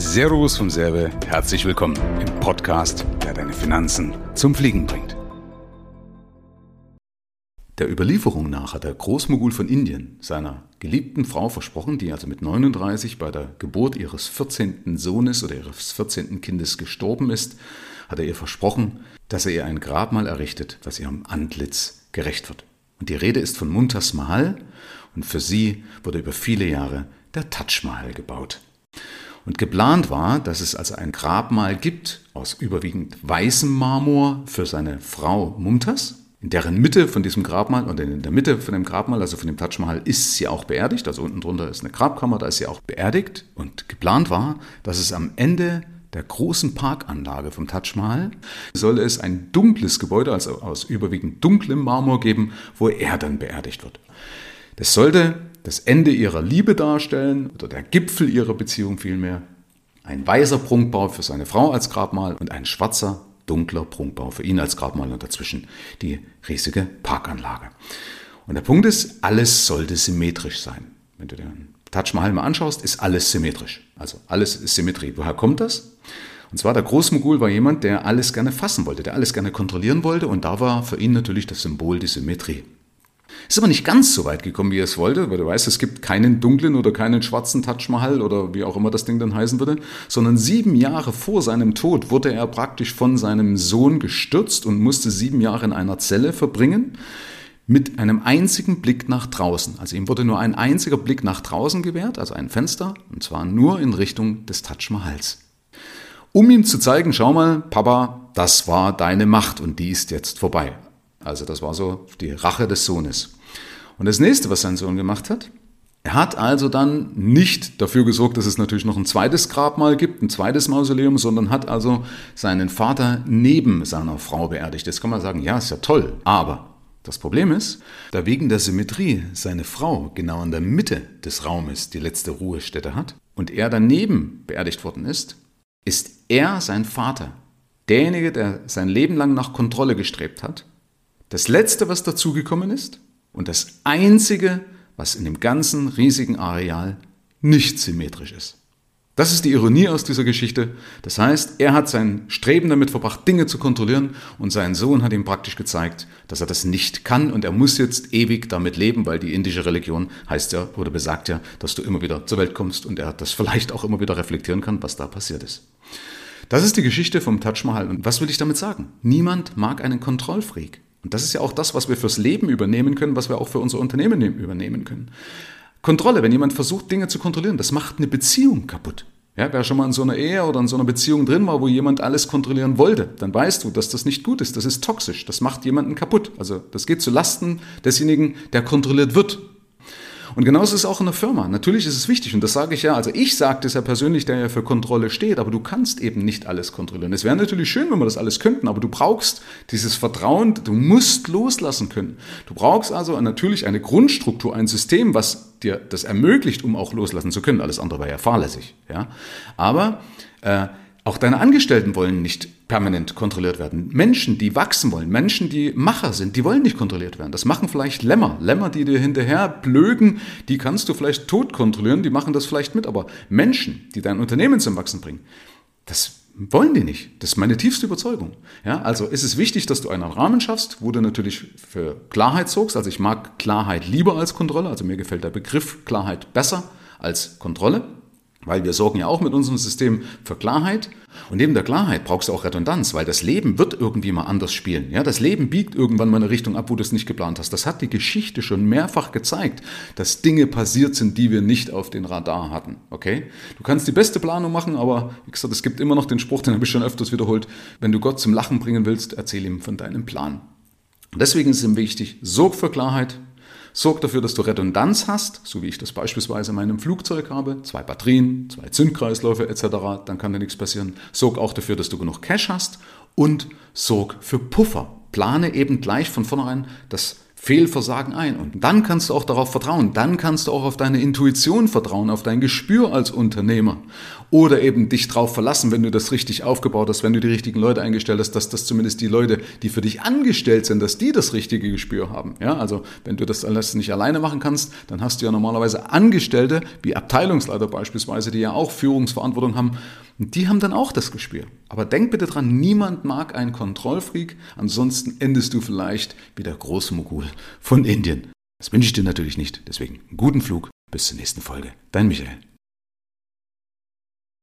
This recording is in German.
Servus vom Serbe, herzlich willkommen im Podcast, der deine Finanzen zum Fliegen bringt. Der Überlieferung nach hat der Großmogul von Indien seiner geliebten Frau versprochen, die also mit 39 bei der Geburt ihres 14. Sohnes oder ihres 14. Kindes gestorben ist, hat er ihr versprochen, dass er ihr ein Grabmal errichtet, das ihrem Antlitz gerecht wird. Und die Rede ist von Muntas Mahal und für sie wurde über viele Jahre der Taj Mahal gebaut. Und geplant war, dass es also ein Grabmal gibt aus überwiegend weißem Marmor für seine Frau Mumtaz, in deren Mitte von diesem Grabmal und in der Mitte von dem Grabmal, also von dem Taj Mahal, ist sie auch beerdigt. Also unten drunter ist eine Grabkammer, da ist sie auch beerdigt. Und geplant war, dass es am Ende der großen Parkanlage vom Taj Mahal soll es ein dunkles Gebäude, also aus überwiegend dunklem Marmor geben, wo er dann beerdigt wird. Das sollte das Ende ihrer Liebe darstellen oder der Gipfel ihrer Beziehung vielmehr. Ein weißer Prunkbau für seine Frau als Grabmal und ein schwarzer, dunkler Prunkbau für ihn als Grabmal und dazwischen die riesige Parkanlage. Und der Punkt ist, alles sollte symmetrisch sein. Wenn du den Taj Mahal mal anschaust, ist alles symmetrisch. Also alles ist Symmetrie. Woher kommt das? Und zwar der Großmogul war jemand, der alles gerne fassen wollte, der alles gerne kontrollieren wollte und da war für ihn natürlich das Symbol die Symmetrie. Ist aber nicht ganz so weit gekommen, wie er es wollte, weil du weißt, es gibt keinen dunklen oder keinen schwarzen Taj Mahal oder wie auch immer das Ding dann heißen würde, sondern sieben Jahre vor seinem Tod wurde er praktisch von seinem Sohn gestürzt und musste sieben Jahre in einer Zelle verbringen mit einem einzigen Blick nach draußen. Also ihm wurde nur ein einziger Blick nach draußen gewährt, also ein Fenster, und zwar nur in Richtung des Taj Mahals. Um ihm zu zeigen, schau mal, Papa, das war deine Macht und die ist jetzt vorbei. Also das war so die Rache des Sohnes. Und das nächste, was sein Sohn gemacht hat, er hat also dann nicht dafür gesorgt, dass es natürlich noch ein zweites Grabmal gibt, ein zweites Mausoleum, sondern hat also seinen Vater neben seiner Frau beerdigt. Jetzt kann man sagen, ja, ist ja toll, aber das Problem ist, da wegen der Symmetrie seine Frau genau in der Mitte des Raumes die letzte Ruhestätte hat und er daneben beerdigt worden ist, ist er sein Vater, derjenige, der sein Leben lang nach Kontrolle gestrebt hat das Letzte, was dazugekommen ist und das Einzige, was in dem ganzen riesigen Areal nicht symmetrisch ist. Das ist die Ironie aus dieser Geschichte. Das heißt, er hat sein Streben damit verbracht, Dinge zu kontrollieren und sein Sohn hat ihm praktisch gezeigt, dass er das nicht kann und er muss jetzt ewig damit leben, weil die indische Religion heißt ja oder besagt ja, dass du immer wieder zur Welt kommst und er das vielleicht auch immer wieder reflektieren kann, was da passiert ist. Das ist die Geschichte vom Taj Mahal und was will ich damit sagen? Niemand mag einen Kontrollfreak. Und das ist ja auch das, was wir fürs Leben übernehmen können, was wir auch für unser Unternehmen übernehmen können. Kontrolle, wenn jemand versucht, Dinge zu kontrollieren, das macht eine Beziehung kaputt. Ja, wer schon mal in so einer Ehe oder in so einer Beziehung drin war, wo jemand alles kontrollieren wollte, dann weißt du, dass das nicht gut ist. Das ist toxisch. Das macht jemanden kaputt. Also das geht zu Lasten desjenigen, der kontrolliert wird. Und genauso ist es auch in der Firma. Natürlich ist es wichtig, und das sage ich ja, also ich sage das ja persönlich, der ja für Kontrolle steht, aber du kannst eben nicht alles kontrollieren. Es wäre natürlich schön, wenn wir das alles könnten, aber du brauchst dieses Vertrauen, du musst loslassen können. Du brauchst also natürlich eine Grundstruktur, ein System, was dir das ermöglicht, um auch loslassen zu können. Alles andere wäre ja fahrlässig. Ja? Aber äh, auch deine Angestellten wollen nicht permanent kontrolliert werden. Menschen, die wachsen wollen, Menschen, die Macher sind, die wollen nicht kontrolliert werden. Das machen vielleicht Lämmer. Lämmer, die dir hinterher blöken, die kannst du vielleicht tot kontrollieren, die machen das vielleicht mit. Aber Menschen, die dein Unternehmen zum Wachsen bringen, das wollen die nicht. Das ist meine tiefste Überzeugung. Ja, also ist es wichtig, dass du einen Rahmen schaffst, wo du natürlich für Klarheit sorgst. Also ich mag Klarheit lieber als Kontrolle. Also mir gefällt der Begriff Klarheit besser als Kontrolle. Weil wir sorgen ja auch mit unserem System für Klarheit. Und neben der Klarheit brauchst du auch Redundanz, weil das Leben wird irgendwie mal anders spielen. Ja, das Leben biegt irgendwann mal eine Richtung ab, wo du es nicht geplant hast. Das hat die Geschichte schon mehrfach gezeigt, dass Dinge passiert sind, die wir nicht auf den Radar hatten. Okay? Du kannst die beste Planung machen, aber wie gesagt, es gibt immer noch den Spruch, den habe ich schon öfters wiederholt. Wenn du Gott zum Lachen bringen willst, erzähl ihm von deinem Plan. deswegen ist es ihm wichtig, sorg für Klarheit, Sorg dafür, dass du Redundanz hast, so wie ich das beispielsweise in meinem Flugzeug habe, zwei Batterien, zwei Zündkreisläufe etc., dann kann dir nichts passieren. Sorg auch dafür, dass du genug Cash hast und sorg für Puffer. Plane eben gleich von vornherein das Fehlversagen ein. Und dann kannst du auch darauf vertrauen. Dann kannst du auch auf deine Intuition vertrauen, auf dein Gespür als Unternehmer. Oder eben dich darauf verlassen, wenn du das richtig aufgebaut hast, wenn du die richtigen Leute eingestellt hast, dass das zumindest die Leute, die für dich angestellt sind, dass die das richtige Gespür haben. Ja, also wenn du das alles nicht alleine machen kannst, dann hast du ja normalerweise Angestellte, wie Abteilungsleiter beispielsweise, die ja auch Führungsverantwortung haben. Und die haben dann auch das Gespür. Aber denk bitte dran, niemand mag einen Kontrollfreak, ansonsten endest du vielleicht wie der Großmogul von Indien. Das wünsche ich dir natürlich nicht, deswegen guten Flug, bis zur nächsten Folge. Dein Michael.